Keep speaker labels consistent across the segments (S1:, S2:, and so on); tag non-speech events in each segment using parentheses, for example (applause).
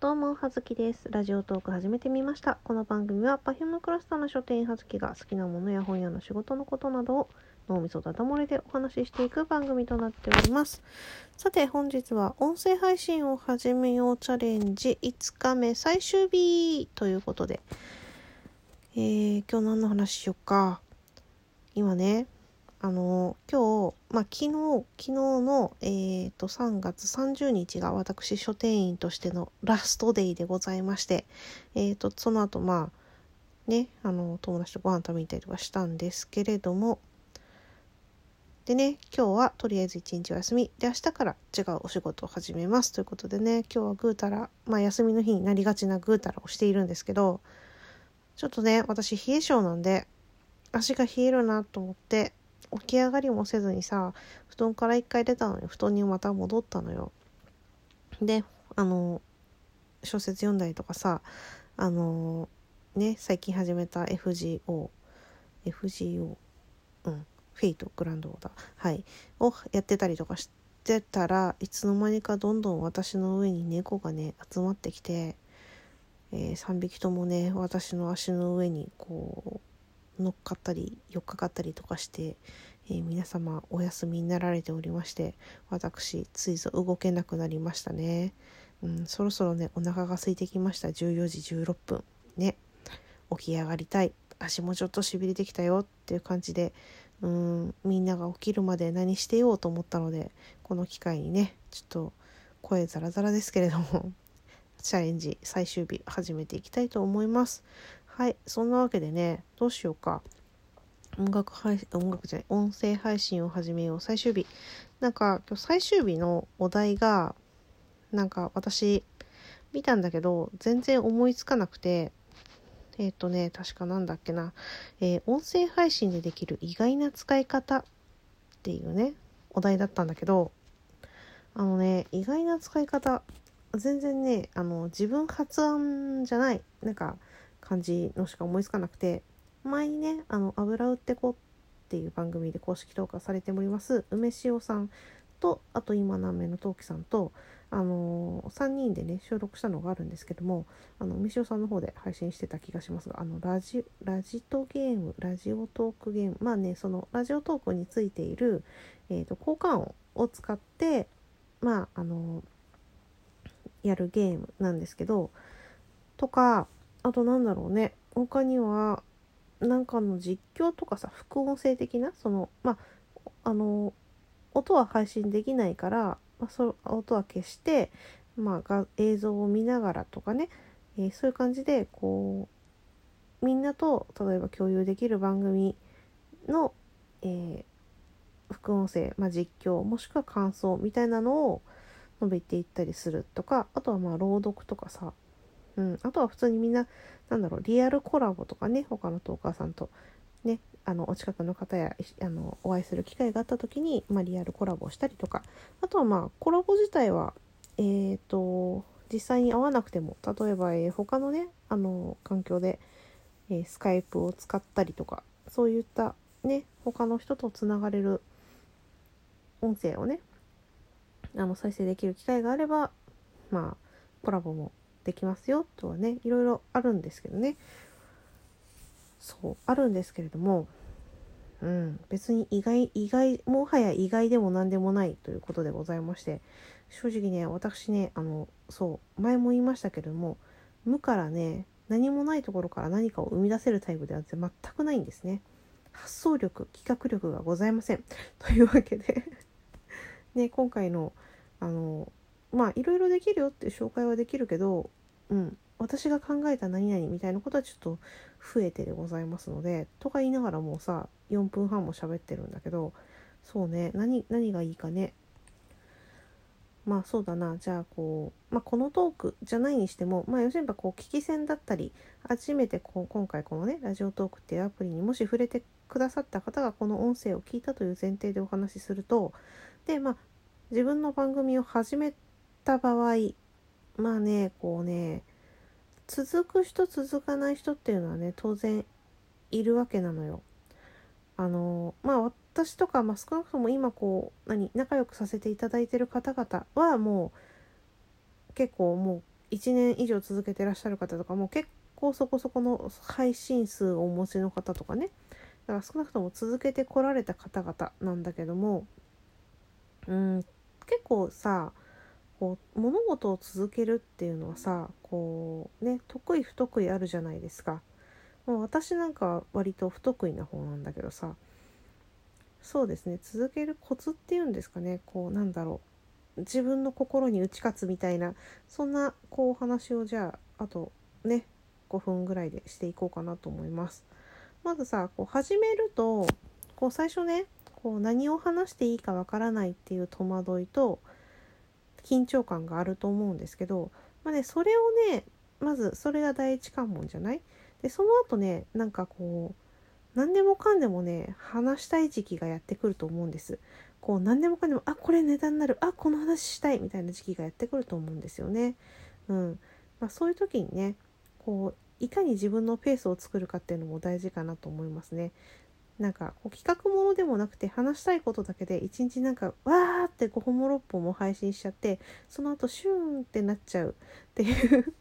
S1: どうも、はずきです。ラジオトーク始めてみました。この番組は Perfume クラスターの書店はずきが好きなものや本屋の仕事のことなどを脳みそだだ漏れでお話ししていく番組となっております。さて、本日は音声配信を始めようチャレンジ5日目最終日ということで、えー、今日何の話しようか。今ね、あの今日、まあ、昨日昨日の、えー、と3月30日が私書店員としてのラストデイでございまして、えー、とその後まあねあの友達とご飯食べに行ったりとかしたんですけれどもでね今日はとりあえず一日お休み。で明日から違うお仕事を始めます。ということでね今日はぐうたらまあ休みの日になりがちなぐうたらをしているんですけどちょっとね私冷え性なんで足が冷えるなと思って起き上がりもせずにさ布団から一回出たのに布団にまた戻ったのよ。であの小説読んだりとかさあのね最近始めた FGO FGO うんフェイトグランドオーダーはいをやってたりとかしてたらいつの間にかどんどん私の上に猫がね集まってきて、えー、3匹ともね私の足の上にこう乗っかったり寄っかかったりとかして、えー、皆様お休みになられておりまして私ついぞ動けなくなりましたね、うん、そろそろねお腹が空いてきました。14時16分。ね。起き上がりたい。足もちょっとしびれてきたよっていう感じでうんみんなが起きるまで何してようと思ったのでこの機会にねちょっと声ザラザラですけれどもチャレンジ最終日始めていきたいと思います。はいそんなわけでねどうしようか。音楽配信音楽じゃない音声配信を始めよう。最終日。なんか今日最終日のお題がなんか私見たんだけど全然思いつかなくてえっ、ー、とね確かなんだっけな、えー、音声配信でできる意外な使い方っていうねお題だったんだけどあのね意外な使い方全然ねあの自分発案じゃない。なんか感じのしか思いつかなくて前にね「あの油売ってこ」っていう番組で公式投下されております梅塩さんとあと今何名の陶器さんと、あのー、3人でね収録したのがあるんですけどもあの梅塩さんの方で配信してた気がしますがあのラジラジトゲームラジオトークゲームまあねそのラジオトークについている、えーと、効果音を使ってまああのー、やるゲームなんですけどとかあとなんだろうね。他にはなんかの実況とかさ副音声的なそのまああの音は配信できないから、まあ、そ音は消して、まあ、映像を見ながらとかね、えー、そういう感じでこうみんなと例えば共有できる番組の、えー、副音声、まあ、実況もしくは感想みたいなのを述べていったりするとかあとはまあ朗読とかさうん、あとは普通にみんななんだろうリアルコラボとかね他のトーカーさんとねあのお近くの方やあのお会いする機会があった時に、まあ、リアルコラボをしたりとか。あとはまあコラボ自体はえっ、ー、と実際に会わなくても例えば、えー、他のねあの環境で、えー、スカイプを使ったりとかそういったね他の人とつながれる音声をねあの再生できる機会があればまあコラボもできますよとはねいろいろあるんですけどね。そうあるんですけれどもうん別に意外意外もはや意外でも何でもないということでございまして正直ね私ねあのそう前も言いましたけれども無からね何もないところから何かを生み出せるタイプでは全くないんですね。発想力企画力がございません。(laughs) というわけでね今回のあのまあいろいろできるよって紹介はできるけどうん。私が考えた何々みたいなことはちょっと増えてでございますのでとか言いながらもうさ4分半も喋ってるんだけどそうね。何何がいいかね。まあそうだな。じゃあこう、まあ、このトークじゃないにしてもまあ要するにこう聞き戦だったり初めてこう今回このねラジオトークっていうアプリにもし触れてくださった方がこの音声を聞いたという前提でお話しするとでまあ自分の番組を始めた場合まあねこうね続く人続かない人っていうのはね当然いるわけなのよ。あのまあ私とか、まあ、少なくとも今こう何仲良くさせていただいてる方々はもう結構もう1年以上続けてらっしゃる方とかも結構そこそこの配信数をお持ちの方とかねだから少なくとも続けてこられた方々なんだけどもうん結構さこう物事を続けるっていうのはさこうね得意不得意あるじゃないですか。もう私なんか割と不得意な方なんだけどさ。そうですね。続けるコツっていうんですかね。こうなんだろう。自分の心に打ち勝つみたいな。そんなこうお話をじゃああとね5分ぐらいでしていこうかなと思います。まずさこう始めるとこう最初ねこう何を話していいかわからないっていう戸惑いと緊張感があると思うんですけど、まあね、それをねまずそれが第一関門じゃない？でその後ねなんかこう何でもかんでもね話したい時期がやってくると思うんです。こう何でもかんでもあこれ値段になるあこの話したいみたいな時期がやってくると思うんですよね。うんまあ、そういう時にねこういかに自分のペースを作るかっていうのも大事かなと思いますね。なんかこう企画ものでもなくて話したいことだけで一日なんかわーって5本も6本も配信しちゃってその後シューンってなっちゃうっていう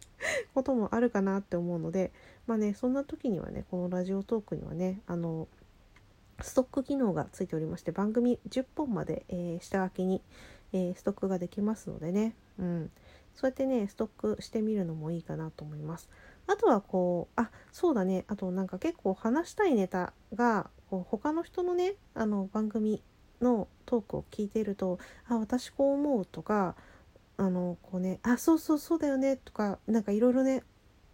S1: こともあるかなって思うのでまあねそんな時にはねこのラジオトークにはねあのストック機能がついておりまして番組10本まで、えー、下書きに、えー、ストックができますのでね、うん、そうやってねストックしてみるのもいいかなと思います。あとはこうあそうだね。あとなんか結構話したいネタがこう他の人のねあの番組のトークを聞いていると「あ私こう思う」とかあのこうね「あそうそうそうだよね」とかなんかいろいろね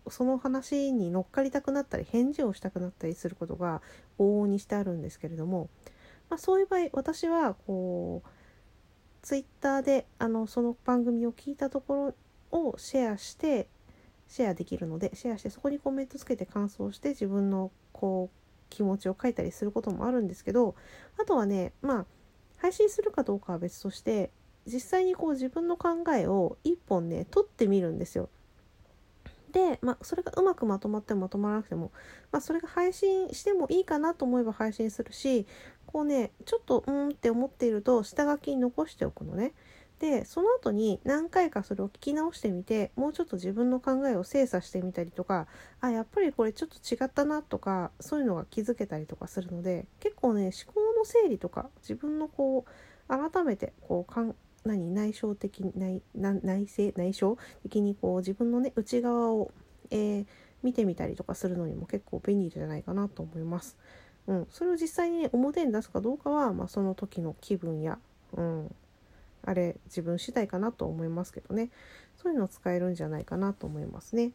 S1: その話に乗っかりたくなったり返事をしたくなったりすることが往々にしてあるんですけれども、まあ、そういう場合私はこうツイッターであのその番組を聞いたところをシェアしてシェアできるのでシェアしてそこにコメントつけて感想して自分のこう気持ちを書いたりすることもあるんですけどあとはねまあ配信するかどうかは別として実際にこう自分の考えを一本ね取ってみるんですよ。で、まあ、それがうまくまとまってもまとまらなくても、まあ、それが配信してもいいかなと思えば配信するしこうねちょっとうんって思っていると下書きに残しておくのね。でその後に何回かそれを聞き直してみてもうちょっと自分の考えを精査してみたりとかあやっぱりこれちょっと違ったなとかそういうのが気づけたりとかするので結構ね思考の整理とか自分のこう改めてこうかん何内省的内内省内省的にこう自分のね内側を、えー、見てみたりとかするのにも結構便利じゃないかなと思います。うん、それを実際に、ね、表に出すかどうかは、まあ、その時の気分や、うん、あれ自分次第かなと思いますけどね。そういうの使えるんじゃないかなと思いますね。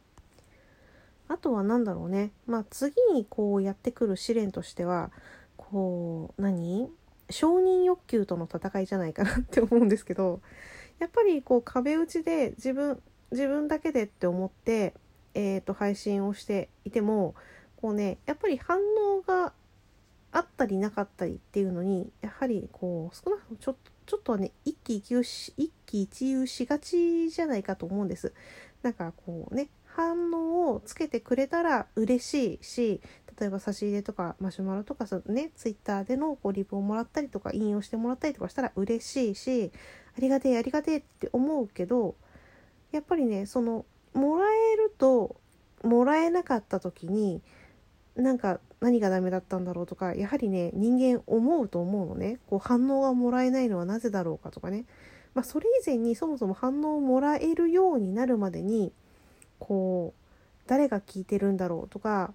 S1: あとは何だろうね。まあ次にこうやってくる試練としてはこう何？承認欲求との戦いじゃないかなって思うんですけどやっぱりこう壁打ちで自分自分だけでって思って、えー、と配信をしていてもこうねやっぱり反応があったりなかったりっていうのにやはりこう少なくともちょっとちょっとね一喜一憂し一喜一憂しがちじゃないかと思うんです。なんかこうね反応をつけてくれたら嬉しいし例えば差し入れとかマシュマロとかそねツイッターでのこうリプをもらったりとか引用してもらったりとかしたら嬉しいしありがてえありがてえって思うけどやっぱりねそのもらえるともらえなかった時になんか何がダメだったんだろうとかやはりね人間思うと思うのね。こう反応がもらえないのはなぜだろうかとかね、まあ、それ以前にそもそも反応をもらえるようになるまでにこう誰が聞いてるんだろうとか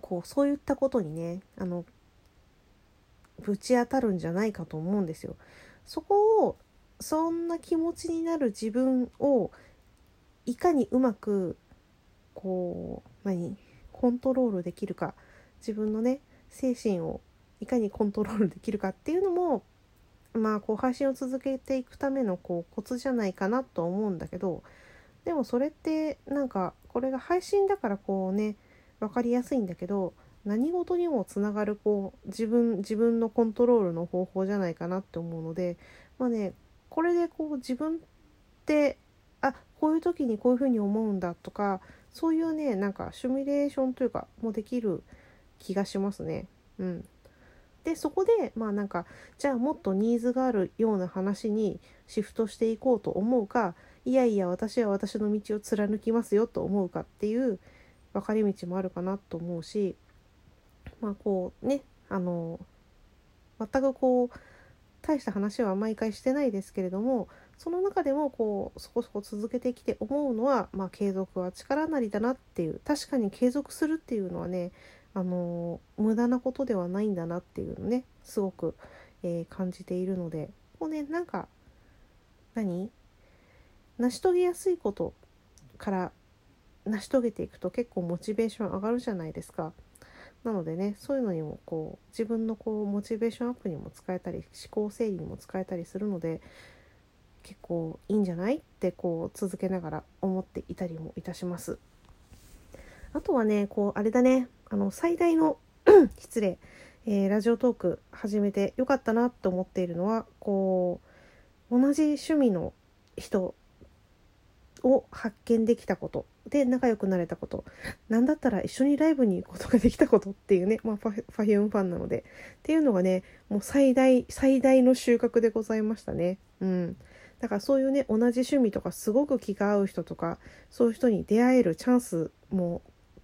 S1: こうそういったことにねあのぶち当たるんじゃないかと思うんですよ。そこをそんな気持ちになる自分をいかにうまくこう何コントロールできるか。自分のね精神をいかにコントロールできるかっていうのもまあこう配信を続けていくためのこうコツじゃないかなと思うんだけどでもそれってなんかこれが配信だからこうね分かりやすいんだけど何事にもつながるこう自分自分のコントロールの方法じゃないかなって思うのでまあねこれでこう自分ってあこういう時にこういうふうに思うんだとかそういうねなんかシミュレーションというかもできる気がしますね。うん、でそこでまあなんかじゃあもっとニーズがあるような話にシフトしていこうと思うかいやいや私は私の道を貫きますよと思うかっていう分かれ道もあるかなと思うしまあこうねあの全くこう大した話は毎回してないですけれどもその中でもこうそこそこ続けてきて思うのは、まあ、継続は力なりだなっていう確かに継続するっていうのはねあの無駄なことではないんだなっていうのねすごく、えー、感じているのでこうねなんか何？成し遂げやすいことから成し遂げていくと結構モチベーション上がるじゃないですか。なのでねそういうのにもこう自分のこうモチベーションアップにも使えたり思考整理にも使えたりするので結構いいんじゃないってこう続けながら思っていたりもいたします。あとはねこうあれだねあの最大の (clears throat) 失礼、えー、ラジオトーク始めてよかったなと思っているのはこう同じ趣味の人を発見できたことで仲良くなれたことなんだったら一緒にライブに行くことができたことっていうね、まあ、ファファヒュンファンなのでっていうのがねもう最大最大の収穫でございましたね。うんだからそういうね同じ趣味とかすごく気が合う人とかそういう人に出会えるチャンスも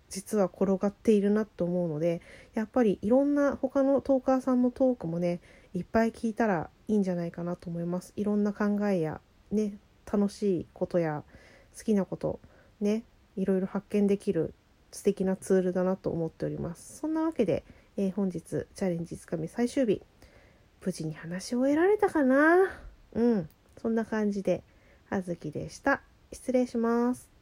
S1: 実は転がっているなと思うのでやっぱりいろんな他のトーカーさんのトークもねいっぱい聞いたらいいんじゃないかなと思います。いろんな考えやね楽しいことや好きなことねいろいろ発見できる素敵なツールだなと思っております。そんなわけで、えー、本日チャレンジつかみ最終日無事に話し終えられたかな？うん。そんな感じであずきでした。失礼します。